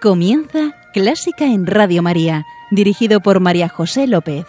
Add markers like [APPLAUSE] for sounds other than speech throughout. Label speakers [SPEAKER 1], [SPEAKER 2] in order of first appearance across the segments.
[SPEAKER 1] Comienza Clásica en Radio María, dirigido por María José López.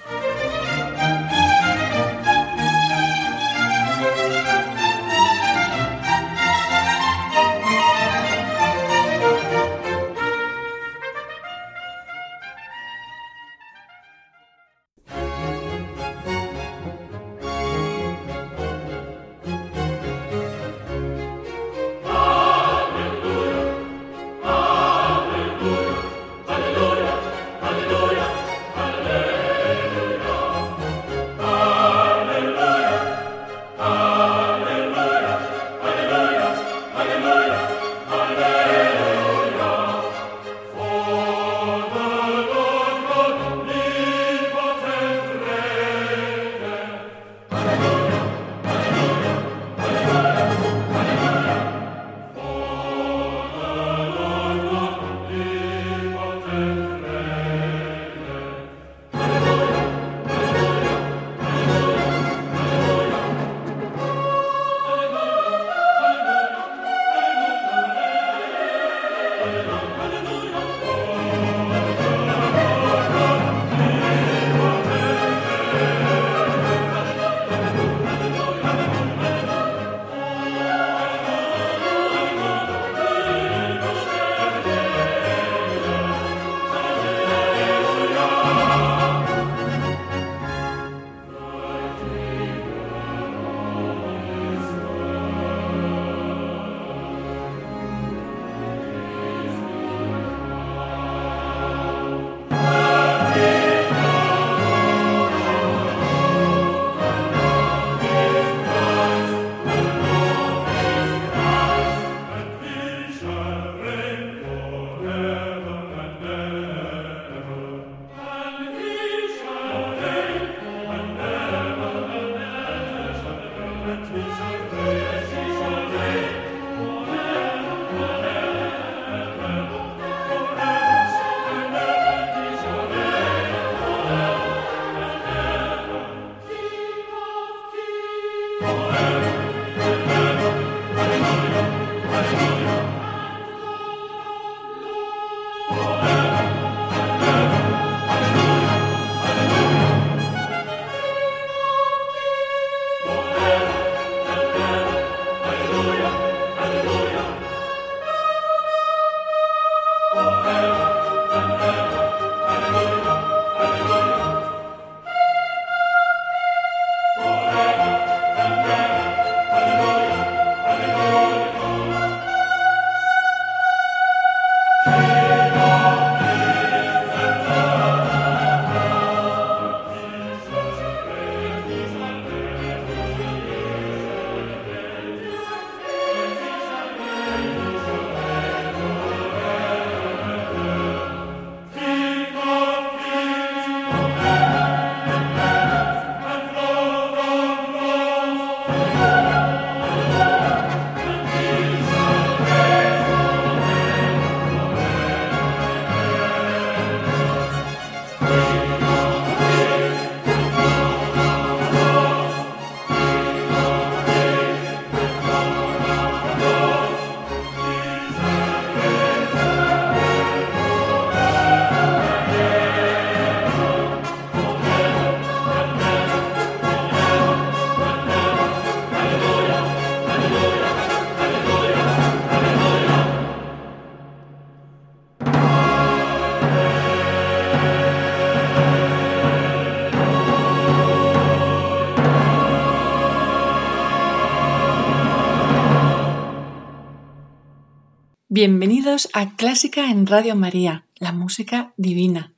[SPEAKER 2] Bienvenidos a Clásica en Radio María, la música divina.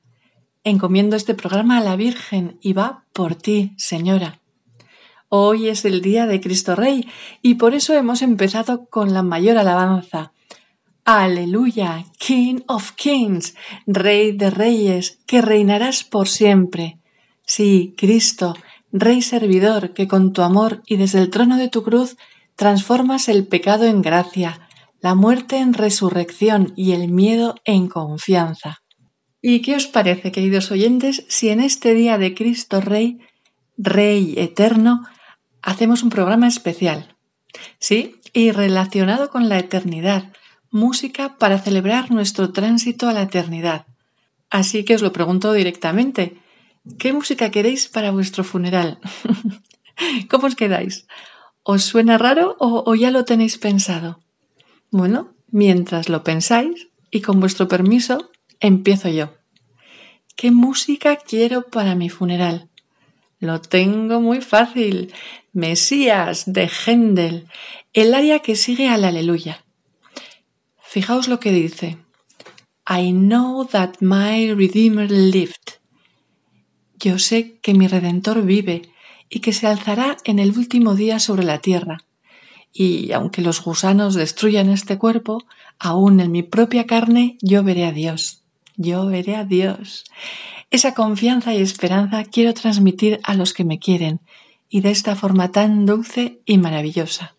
[SPEAKER 2] Encomiendo este programa a la Virgen y va por ti, Señora. Hoy es el día de Cristo Rey y por eso hemos empezado con la mayor alabanza. Aleluya, King of Kings, Rey de Reyes, que reinarás por siempre. Sí, Cristo, Rey servidor, que con tu amor y desde el trono de tu cruz transformas el pecado en gracia, la muerte en resurrección y el miedo en confianza. ¿Y qué os parece, queridos oyentes, si en este día de Cristo Rey, Rey eterno, hacemos un programa especial? Sí, y relacionado con la eternidad, música para celebrar nuestro tránsito a la eternidad. Así que os lo pregunto directamente. ¿Qué música queréis para vuestro funeral? [LAUGHS] ¿Cómo os quedáis? ¿Os suena raro o, o, ya lo tenéis pensado? Bueno, mientras lo pensáis y con vuestro permiso, empiezo yo. ¿Qué música quiero para mi funeral? Lo tengo muy fácil. Mesías de Händel, el área que sigue al aleluya. Fijaos lo que dice. I know that my Redeemer lived. Yo sé que mi Redentor vive y que se alzará en el último día sobre la tierra. Y aunque los gusanos destruyan este cuerpo, aún en mi propia carne yo veré a Dios. Yo veré a Dios. Esa confianza y esperanza quiero transmitir a los que me quieren y de esta forma tan dulce y maravillosa.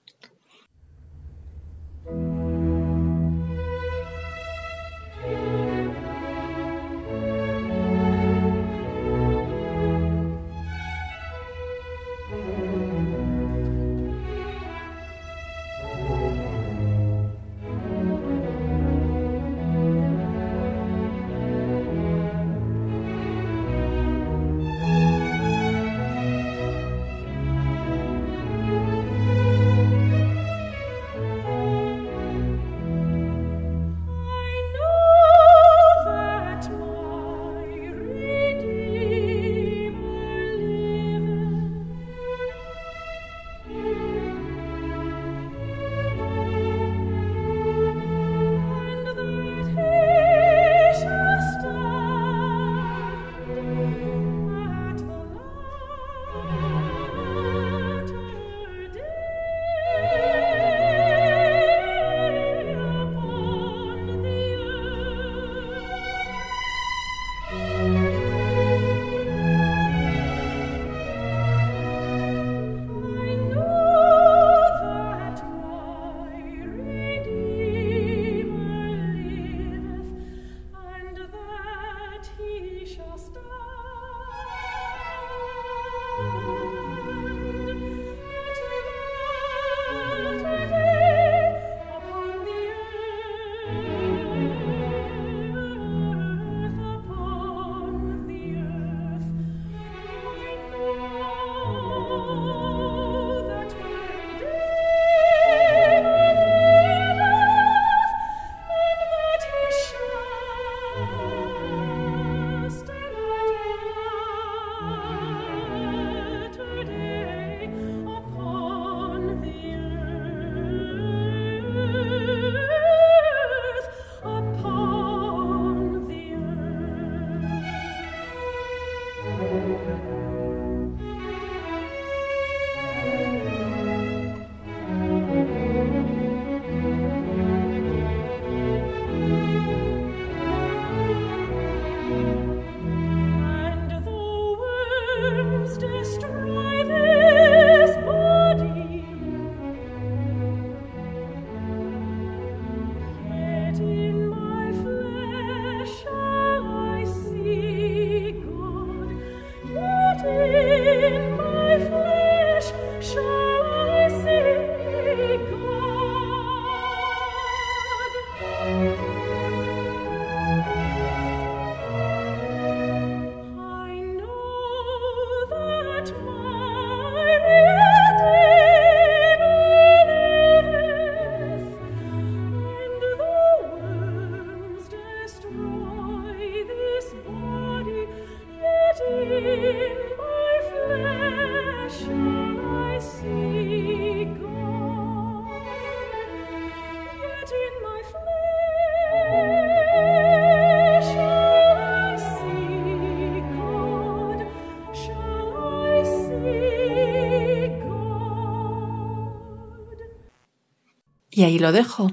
[SPEAKER 2] Lo dejo.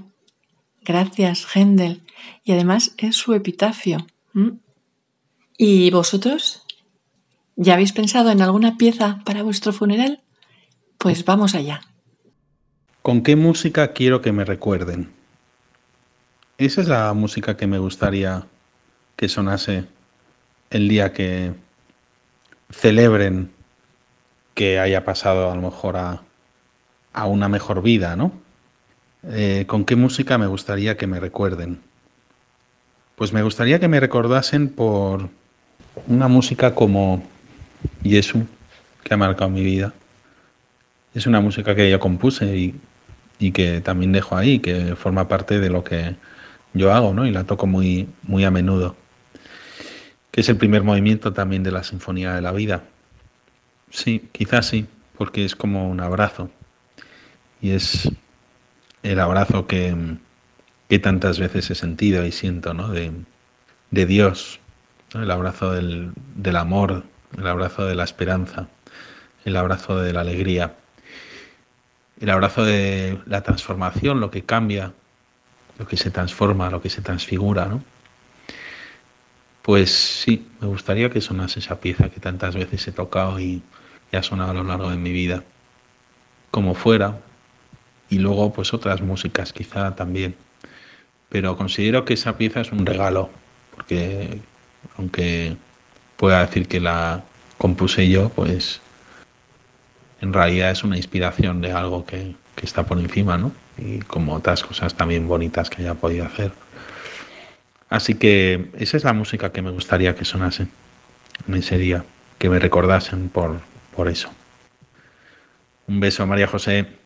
[SPEAKER 2] Gracias, Händel. Y además es su epitafio. ¿Y vosotros? ¿Ya habéis pensado en alguna pieza para vuestro funeral? Pues vamos allá.
[SPEAKER 3] ¿Con qué música quiero que me recuerden? Esa es la música que me gustaría que sonase el día que celebren que haya pasado a lo mejor a, a una mejor vida, ¿no? Eh, ¿Con qué música me gustaría que me recuerden? Pues me gustaría que me recordasen por una música como Yesu, que ha marcado mi vida. Es una música que yo compuse y, que también dejo ahí, que forma parte de lo que yo hago, ¿no? Y la toco muy, muy a menudo. Que es el primer movimiento también de la Sinfonía de la Vida. Sí, quizás sí, porque es como un abrazo. Y es el abrazo que, que tantas veces he sentido y siento, ¿no? De, de Dios, el abrazo del, del amor, el abrazo de la esperanza, el abrazo de la alegría, el abrazo de la transformación, lo que cambia, lo que se transforma, lo que se transfigura, ¿no? Pues sí, me gustaría que sonase esa pieza que tantas veces he tocado y, y ha sonado a lo largo de mi vida, como fuera, y luego pues otras músicas quizá también. Pero considero que esa pieza es un regalo, porque aunque pueda decir que la compuse yo, pues en realidad es una inspiración de algo que, que está por encima, ¿no? Y como otras cosas también bonitas que haya podido hacer. Así que esa es la música que me gustaría que sonase en ese día, que me recordasen por, por eso. Un beso, María José.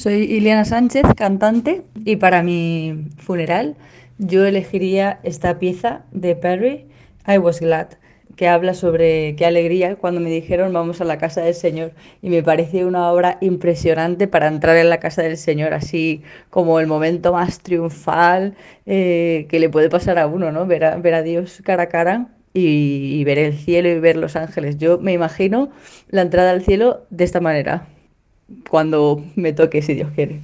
[SPEAKER 4] Soy Iliana Sánchez, cantante, y para mi funeral yo elegiría esta pieza de Perry, I Was Glad, que habla sobre qué alegría cuando me dijeron vamos a la casa del Señor. Y me pareció una obra impresionante para entrar en la casa del Señor, así como el momento más triunfal eh, que le puede pasar a uno, ¿no? Ver a, ver a Dios cara a cara y, y ver el cielo y ver los ángeles. Yo me imagino la entrada al cielo de esta manera cuando me toque, si Dios quiere.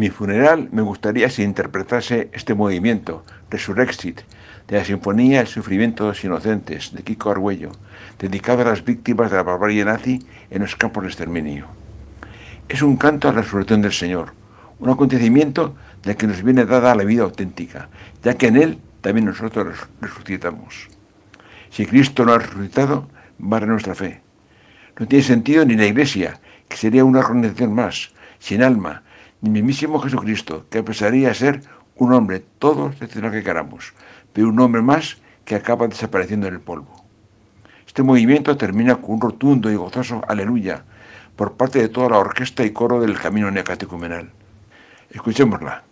[SPEAKER 5] Mi funeral me gustaría se interpretase este movimiento, Resurrexit, de la Sinfonía El sufrimiento de los inocentes, de Kiko Argüello, dedicado a las víctimas de la barbarie nazi en los campos de exterminio. Es un canto a la resurrección del Señor, un acontecimiento del que nos viene dada la vida auténtica, ya que en Él también nosotros resucitamos. Si Cristo no ha resucitado, vale nuestra fe. No tiene sentido ni la Iglesia, que sería una organización más, sin alma, el mismísimo Jesucristo, que empezaría a ser un hombre, todos lo que queramos, pero un hombre más que acaba desapareciendo en el polvo. Este movimiento termina con un rotundo y gozoso aleluya por parte de toda la orquesta y coro del camino neocatecumenal. Escuchémosla.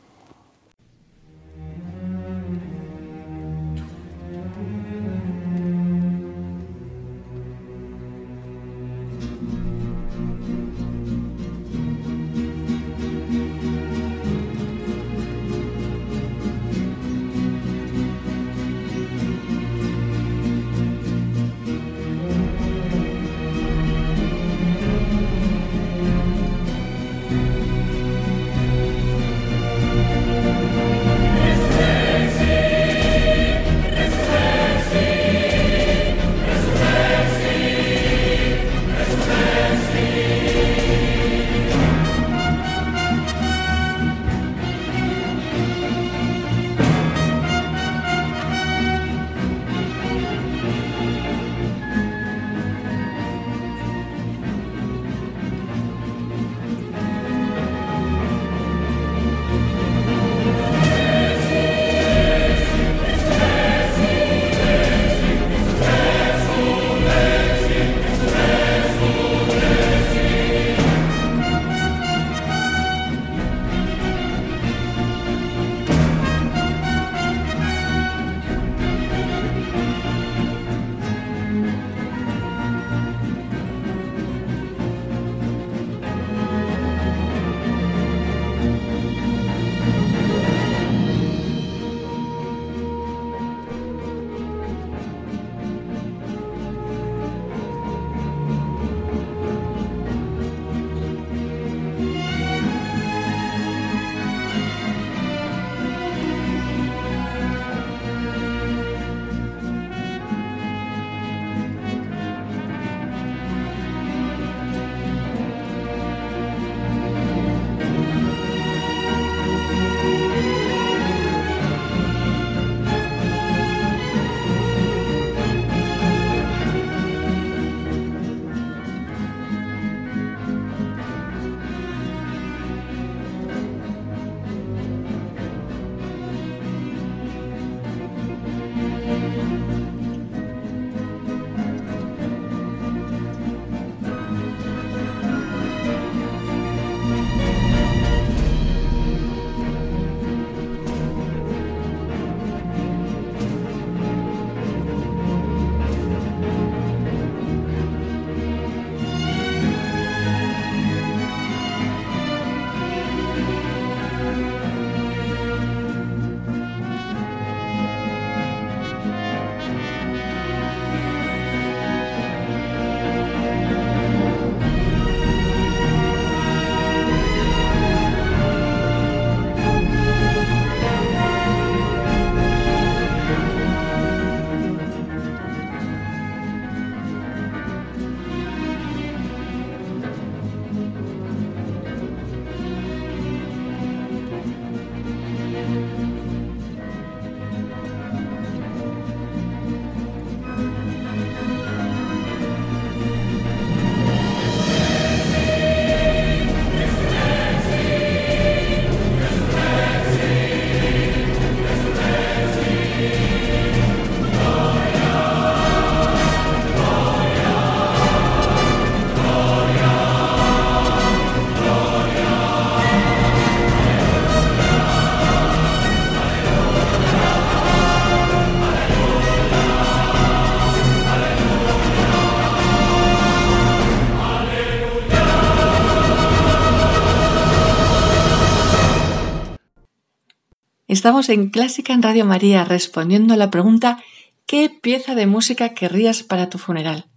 [SPEAKER 2] Estamos en Clásica en Radio María respondiendo a la pregunta ¿qué pieza de música querrías para tu funeral?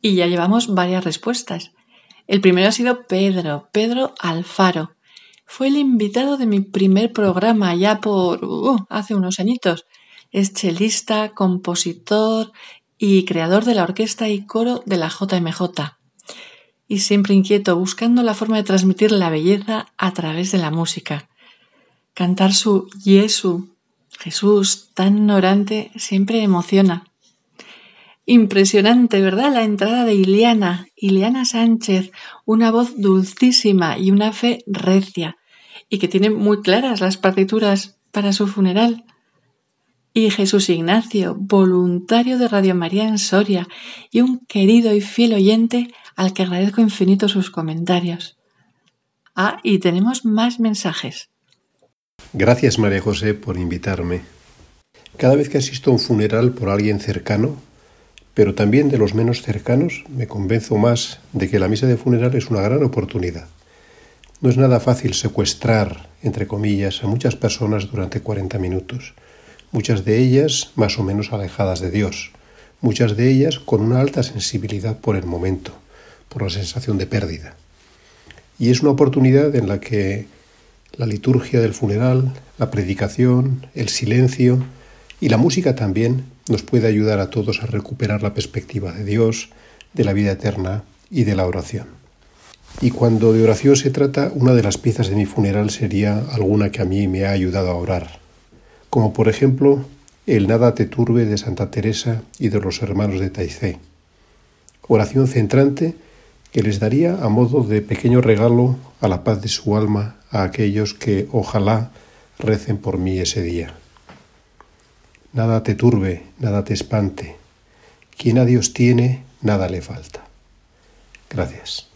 [SPEAKER 2] Y ya llevamos varias respuestas. El primero ha sido Pedro, Pedro Alfaro. fue el invitado de mi primer programa ya por uh, hace unos añitos. Es chelista, compositor y creador de la orquesta y coro de la JMJ. Y siempre inquieto, buscando la forma de transmitir la belleza a través de la música. Cantar su Yesu, Jesús, tan ignorante, siempre emociona. Impresionante, ¿verdad? La entrada de Iliana, Iliana Sánchez, una voz dulcísima y una fe recia, y que tiene muy claras las partituras para su funeral. Y Jesús Ignacio, voluntario de Radio María en Soria, y un querido y fiel oyente al que agradezco infinito sus comentarios. Ah, y tenemos más mensajes.
[SPEAKER 6] Gracias María José por invitarme. Cada vez que asisto a un funeral por alguien cercano, pero también de los menos cercanos, me convenzo más de que la misa de funeral es una gran oportunidad. No es nada fácil secuestrar, entre comillas, a muchas personas durante 40 minutos, muchas de ellas más o menos alejadas de Dios, muchas de ellas con una alta sensibilidad por el momento, por la sensación de pérdida. Y es una oportunidad en la que la liturgia del funeral, la predicación, el silencio y la música también nos puede ayudar a todos a recuperar la perspectiva de Dios, de la vida eterna y de la oración. Y cuando de oración se trata, una de las piezas de mi funeral sería alguna que a mí me ha ayudado a orar, como por ejemplo el Nada te turbe de Santa Teresa y de los hermanos de Taizé. Oración centrante que les daría a modo de pequeño regalo a la paz de su alma a aquellos que ojalá recen por mí ese día. Nada te turbe, nada te espante. Quien a Dios tiene, nada le falta. Gracias.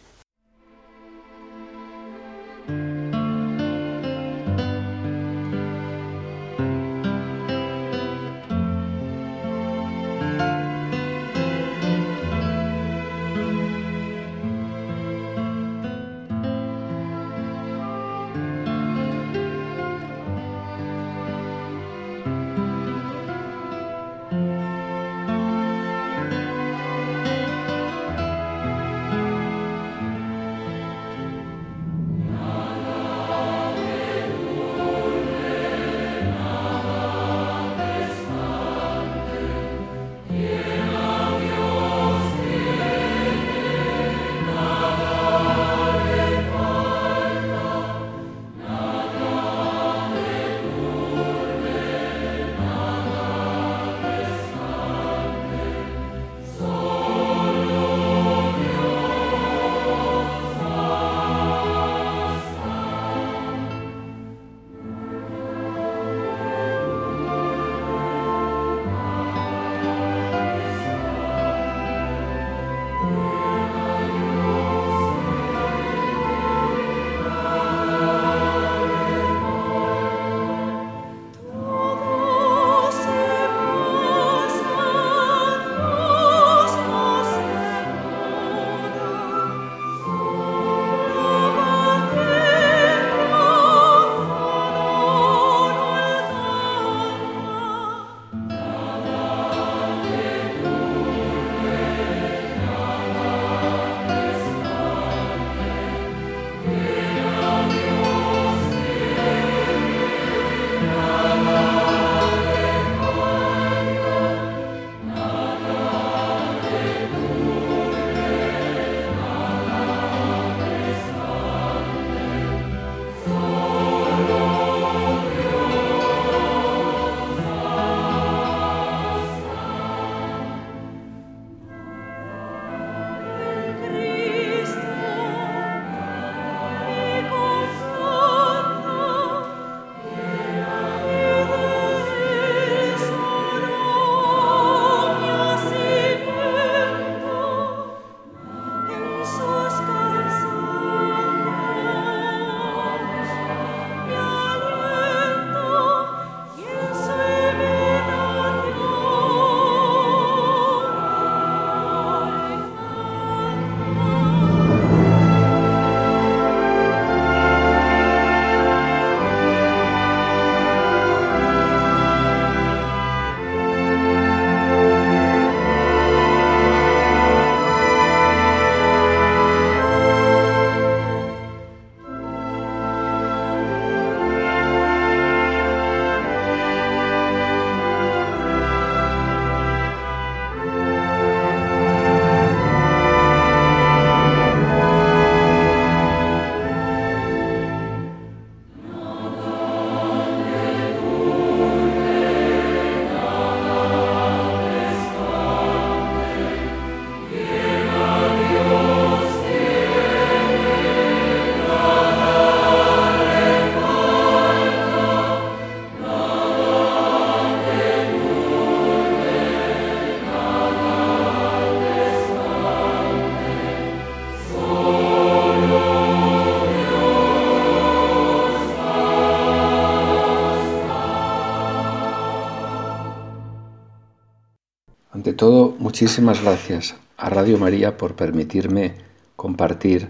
[SPEAKER 7] Todo, muchísimas gracias a Radio María por permitirme compartir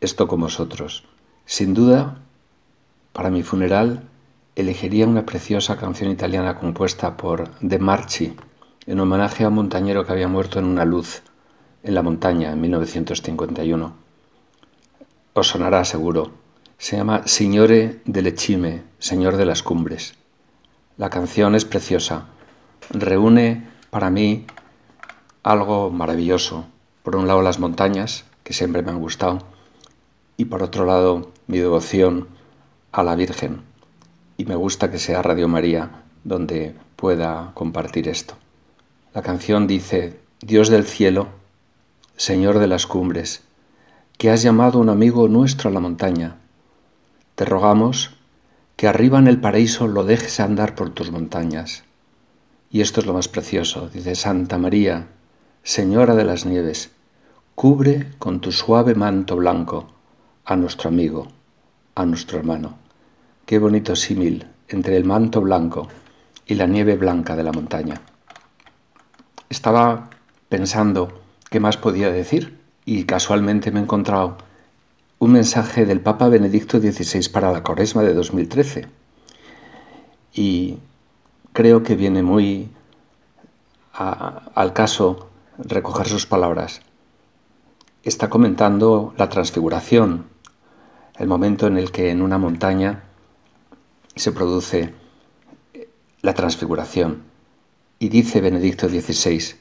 [SPEAKER 7] esto con vosotros. Sin duda, para mi funeral elegiría una preciosa canción italiana compuesta por De Marchi en homenaje a un montañero que había muerto en una luz en la montaña en 1951. Os sonará seguro. Se llama Signore delle Cime, Señor de las Cumbres. La canción es preciosa. Reúne para mí algo maravilloso. Por un lado las montañas, que siempre me han gustado, y por otro lado mi devoción a la Virgen. Y me gusta que sea Radio María donde pueda compartir esto. La canción dice, Dios del cielo, Señor de las cumbres, que has llamado un amigo nuestro a la montaña, te rogamos que arriba en el paraíso lo dejes andar por tus montañas. Y esto es lo más precioso, dice Santa María, Señora de las Nieves, cubre con tu suave manto blanco a nuestro amigo, a nuestro hermano. Qué bonito símil entre el manto blanco y la nieve blanca de la montaña. Estaba pensando qué más podía decir y casualmente me he encontrado un mensaje del Papa Benedicto XVI para la Cuaresma de 2013. Y creo que viene muy al caso recoger sus palabras. Está comentando la transfiguración, el momento en el que en una montaña se produce la transfiguración. Y dice Benedicto XVI,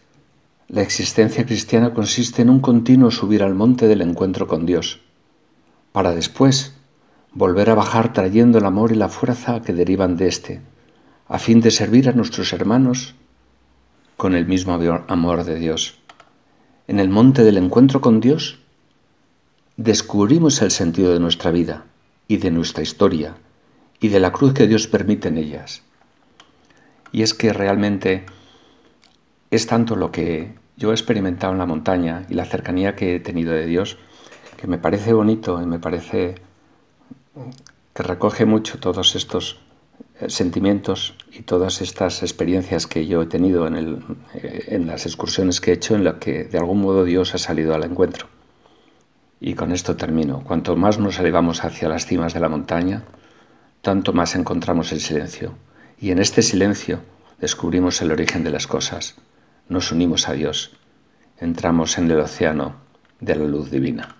[SPEAKER 7] la existencia cristiana consiste en un continuo subir al monte del encuentro con Dios para después volver a bajar trayendo el amor y la fuerza que derivan de éste, a fin de servir a nuestros hermanos con el mismo amor de Dios. En el monte del encuentro con Dios descubrimos el sentido de nuestra vida y de nuestra historia y de la cruz que Dios permite en ellas. Y es que realmente es tanto lo que yo he experimentado en la montaña y la cercanía que he tenido de Dios, que me parece bonito y me parece que recoge mucho todos estos sentimientos y todas estas experiencias que yo he tenido en, eh, en las excursiones que he hecho en las que de algún modo Dios ha salido al encuentro. Y con esto termino. Cuanto más nos elevamos hacia las cimas de la montaña, tanto más encontramos el silencio. Y en este silencio descubrimos el origen de las cosas. Nos unimos a Dios. Entramos en el océano de la luz divina.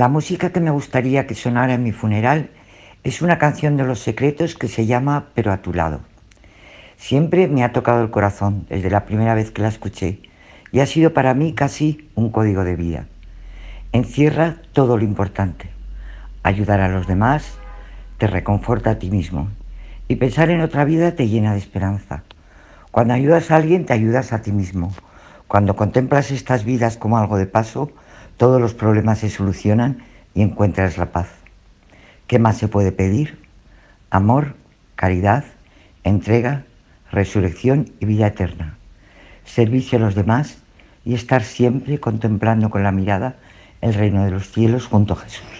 [SPEAKER 8] La música que me gustaría que sonara en mi funeral es una canción de Los Secretos que se llama Pero a tu lado. Siempre me ha tocado el corazón desde la primera vez que la escuché y ha sido para mí casi un código de vida. Encierra todo lo importante. Ayudar a los demás te reconforta a ti mismo y pensar en otra vida te llena de esperanza. Cuando ayudas a alguien te ayudas a ti mismo. Cuando contemplas estas vidas como algo de paso, todos los problemas se solucionan y encuentras la paz. ¿Qué más se puede pedir? Amor, caridad, entrega, resurrección y vida eterna. Servicio a los demás y estar siempre contemplando con la mirada el reino de los cielos junto a Jesús.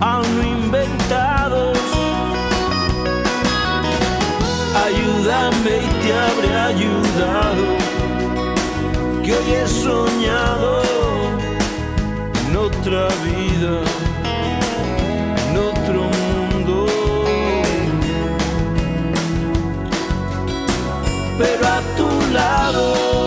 [SPEAKER 9] aún inventados. Ayúdame y te habré ayudado, que hoy he soñado en otra vida, en otro mundo. Pero a tu lado.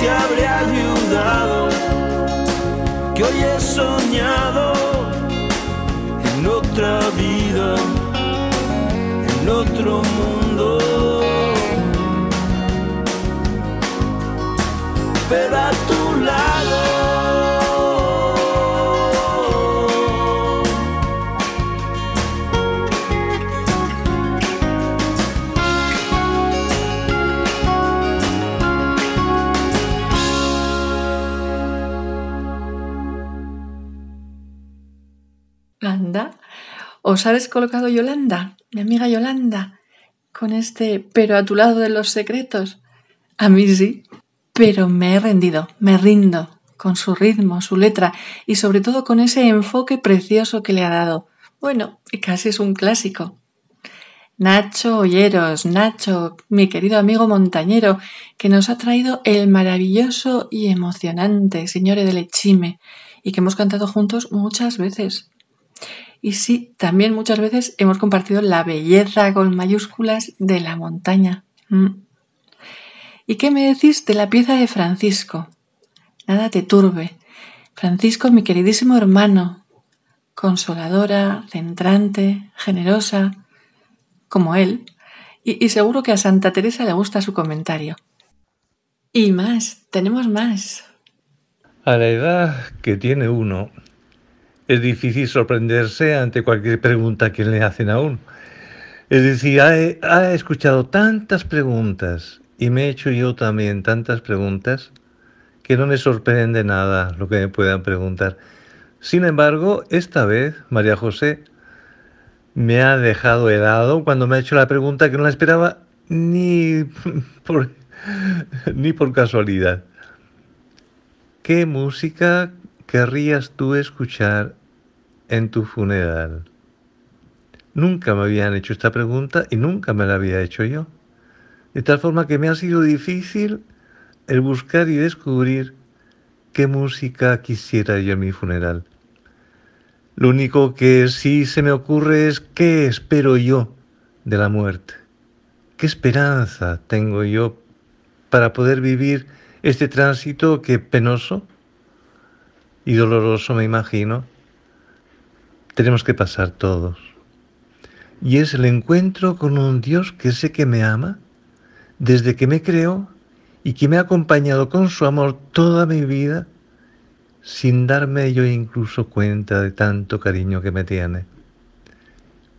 [SPEAKER 9] te habré ayudado, que hoy he soñado en otra vida, en otro mundo. Pero
[SPEAKER 2] ¿Os habéis colocado Yolanda, mi amiga Yolanda, con este pero a tu lado de los secretos? A mí sí, pero me he rendido, me rindo con su ritmo, su letra y sobre todo con ese enfoque precioso que le ha dado. Bueno, casi es un clásico. Nacho Olleros, Nacho, mi querido amigo montañero, que nos ha traído el maravilloso y emocionante Señores de Lechime y que hemos cantado juntos muchas veces. Y sí, también muchas veces hemos compartido la belleza con mayúsculas de la montaña. Mm. ¿Y qué me decís de la pieza de Francisco? Nada te turbe. Francisco, mi queridísimo hermano, consoladora, centrante, generosa, como él, y, y, seguro que a Santa Teresa le gusta su comentario. Y más, tenemos más.
[SPEAKER 10] A la edad que tiene uno, es difícil sorprenderse ante cualquier pregunta que le hacen a uno. Es decir, ha, escuchado tantas preguntas y me he hecho yo también tantas preguntas que no me sorprende nada lo que me puedan preguntar. Sin embargo, esta vez María José me ha dejado helado cuando me ha hecho la pregunta que no la esperaba ni [LAUGHS] por, ni por casualidad. ¿Qué música querrías tú escuchar en tu funeral? Nunca me habían hecho esta pregunta y nunca me la había hecho yo. De tal forma que me ha sido difícil el buscar y descubrir qué música quisiera yo en mi funeral. Lo único que sí se me ocurre es qué espero yo de la muerte. ¿Qué esperanza tengo yo para poder vivir este tránsito que penoso y doloroso me imagino, tenemos que pasar todos. Y es el encuentro con un Dios que sé que me ama desde que me creó y que me ha acompañado con su amor toda mi vida sin darme yo incluso cuenta de tanto cariño que me tiene.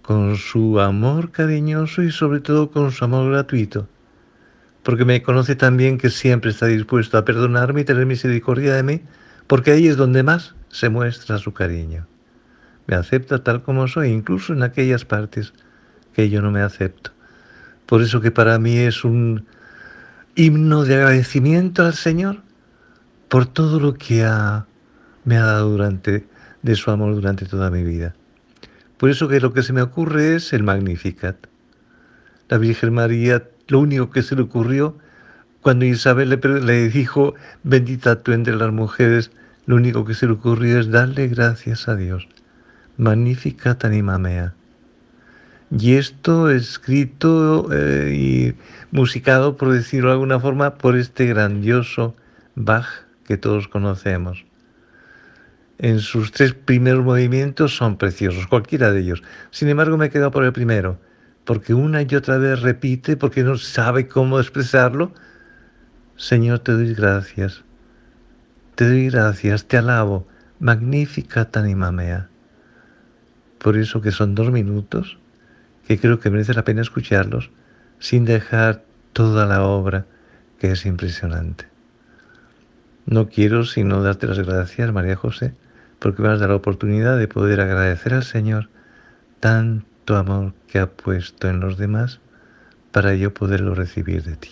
[SPEAKER 10] Con su amor cariñoso y sobre todo con su amor gratuito porque me conoce también que siempre está dispuesto a perdonarme y tener misericordia de mí, porque ahí es donde más se muestra su cariño. Me acepta tal como soy, incluso en aquellas partes que yo no me acepto. Por eso que para mí es un himno de agradecimiento al Señor por todo lo que me ha dado durante, de su amor durante toda mi vida. Por eso que lo que se me ocurre es el Magnificat. La Virgen María lo único que se le ocurrió cuando Isabel le, dijo, bendita tú entre las mujeres, lo único que se le ocurrió es darle gracias a Dios. Magnífica anima mea. Y esto escrito eh, y musicado, por decirlo de alguna forma, por este grandioso Bach que todos conocemos. En sus tres primeros movimientos son preciosos, cualquiera de ellos. Sin embargo, me he quedado por el primero porque una y otra vez repite, porque no sabe cómo expresarlo. Señor, te doy gracias, te doy gracias, te alabo, magnífica anima mea. Por eso que son dos minutos que creo que merece la pena escucharlos sin dejar toda la obra que es impresionante. No quiero sino darte las gracias, María José, porque me has dado la oportunidad de poder agradecer al Señor tanto amor que ha puesto en los demás para yo poderlo recibir de ti.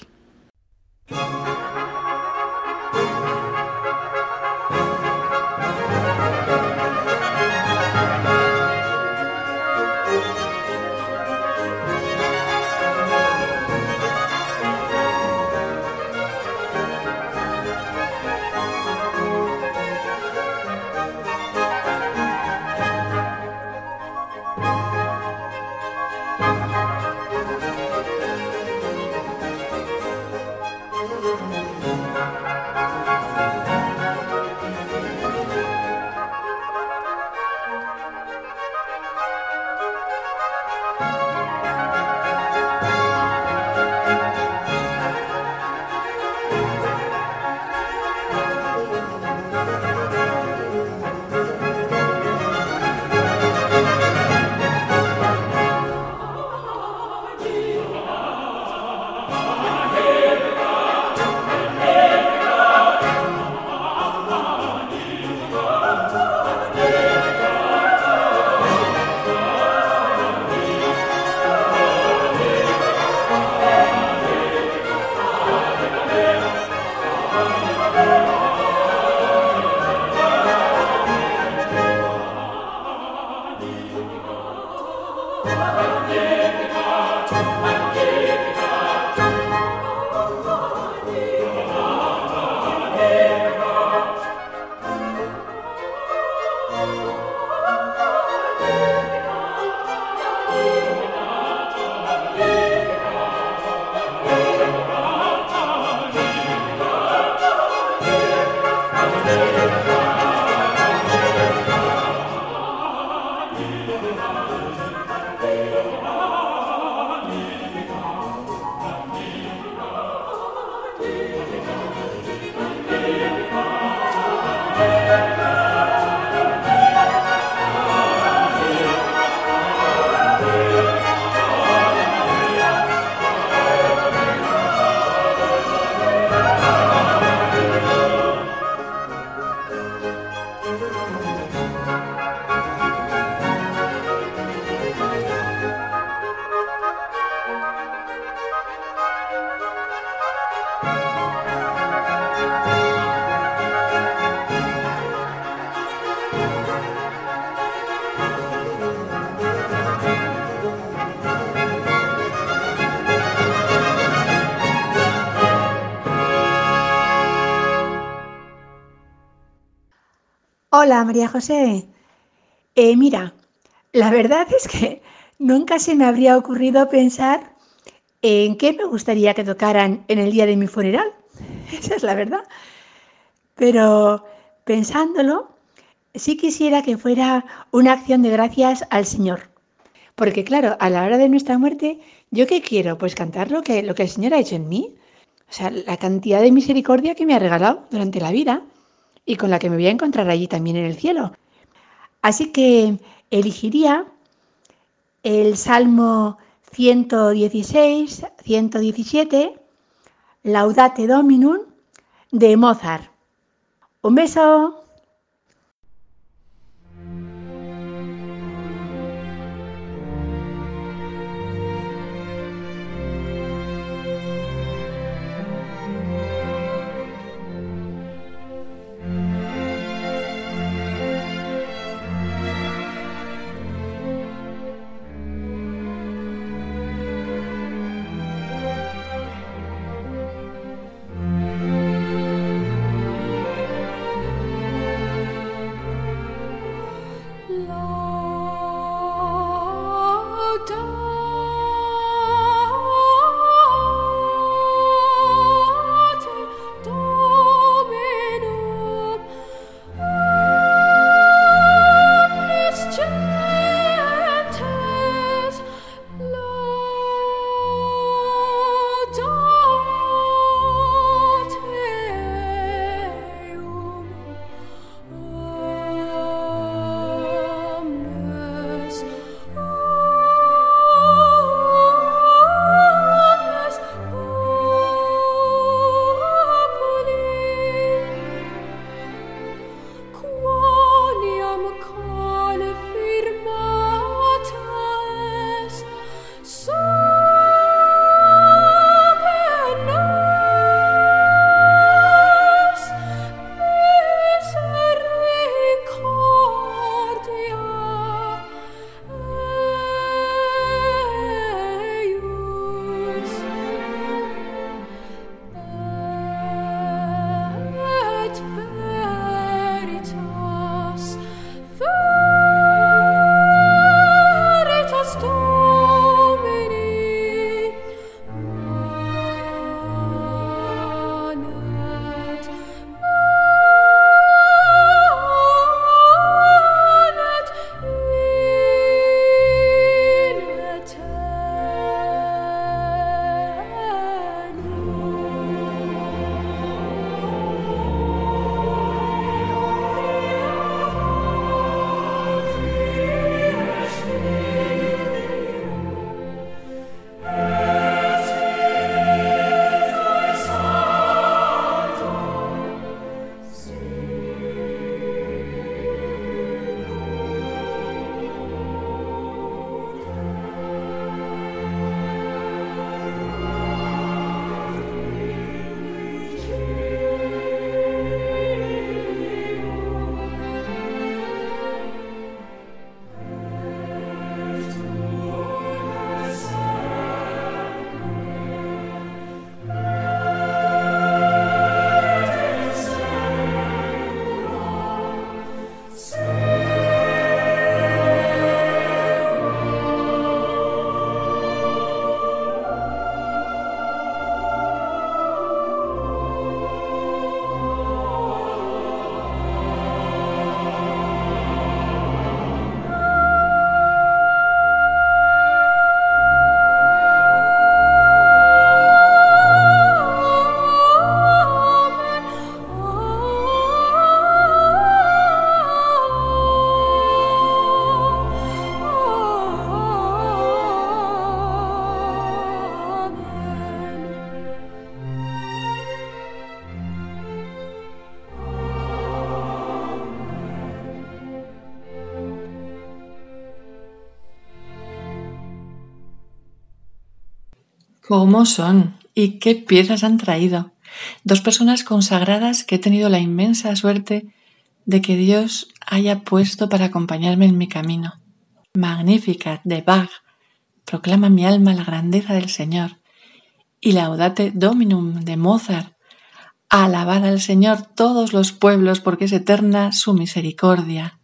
[SPEAKER 11] Hola, María José. Eh, mira, la verdad es que nunca se me habría ocurrido pensar en qué me gustaría que tocaran en el día de mi funeral. [LAUGHS] Esa es la verdad. Pero pensándolo, sí quisiera que fuera una acción de gracias al Señor. Porque claro, a la hora de nuestra muerte, ¿yo qué quiero? Pues cantar lo que, lo que el Señor ha hecho en mí. O sea, la cantidad de misericordia que me ha regalado durante la vida y con la que me voy a encontrar allí también en el cielo. Así que elegiría el Salmo 116, 117, Laudate Dominum de Mozart. Un beso.
[SPEAKER 2] ¿Cómo son? ¿Y qué piezas han traído? Dos personas consagradas que he tenido la inmensa suerte de que Dios haya puesto para acompañarme en mi camino. Magnífica de Bach proclama mi alma la grandeza del Señor. Y Laudate Dominum de Mozart. Alabad al Señor todos los pueblos porque es eterna su misericordia.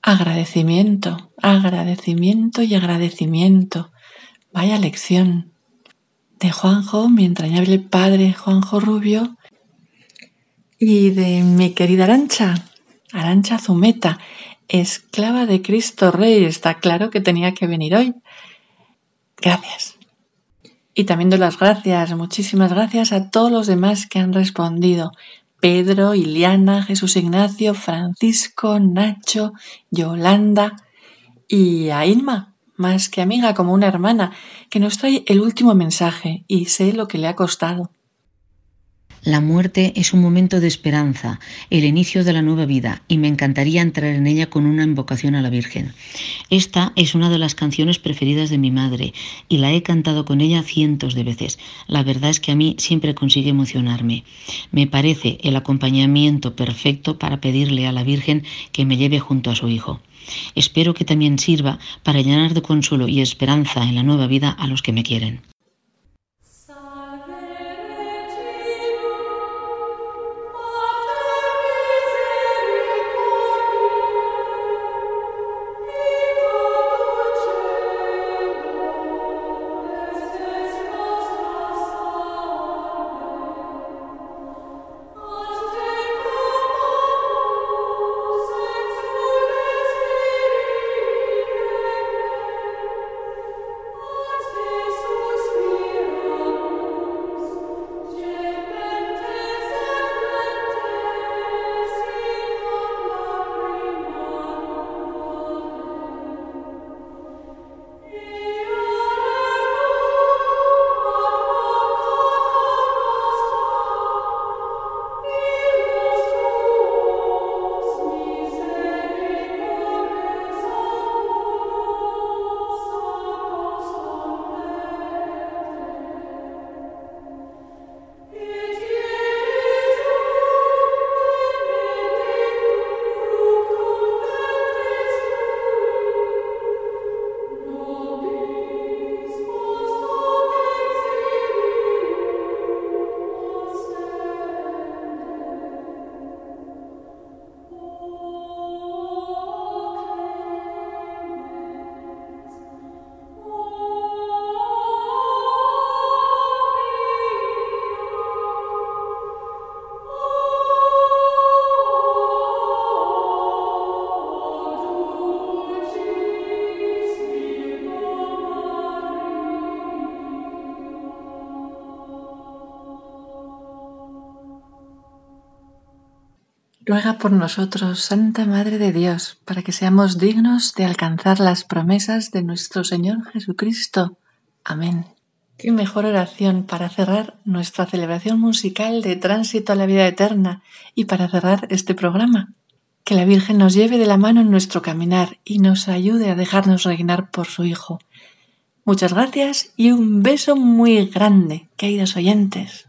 [SPEAKER 2] Agradecimiento, agradecimiento y agradecimiento. Vaya lección. De Juanjo, mi entrañable padre Juanjo Rubio, y de mi querida Arancha, Arancha Zumeta, esclava de Cristo Rey. Está claro que tenía que venir hoy. Gracias. Y también doy las gracias, muchísimas gracias a todos los demás que han respondido. Pedro, Iliana, Jesús Ignacio, Francisco, Nacho, Yolanda y a Inma, más que amiga, como una hermana, que nos trae el último mensaje y sé lo que le ha costado.
[SPEAKER 12] La muerte es un momento de esperanza, el inicio de la nueva vida, y me encantaría entrar en ella con una invocación a la Virgen. Esta es una de las canciones preferidas de mi madre, y la he cantado con ella cientos de veces. La verdad es que a mí siempre consigue emocionarme. Me parece el acompañamiento perfecto para pedirle a la Virgen que me lleve junto a su Hijo. Espero que también sirva para llenar de consuelo y esperanza en la nueva vida a los que me quieren.
[SPEAKER 2] Ruega por nosotros, Santa Madre de Dios, para que seamos dignos de alcanzar las promesas de nuestro Señor Jesucristo. Amén. Qué mejor oración para cerrar nuestra celebración musical de tránsito a la vida eterna y para cerrar este programa. Que la Virgen nos lleve de la mano en nuestro caminar y nos ayude a dejarnos reinar por su Hijo. Muchas gracias y un beso muy grande, queridos oyentes.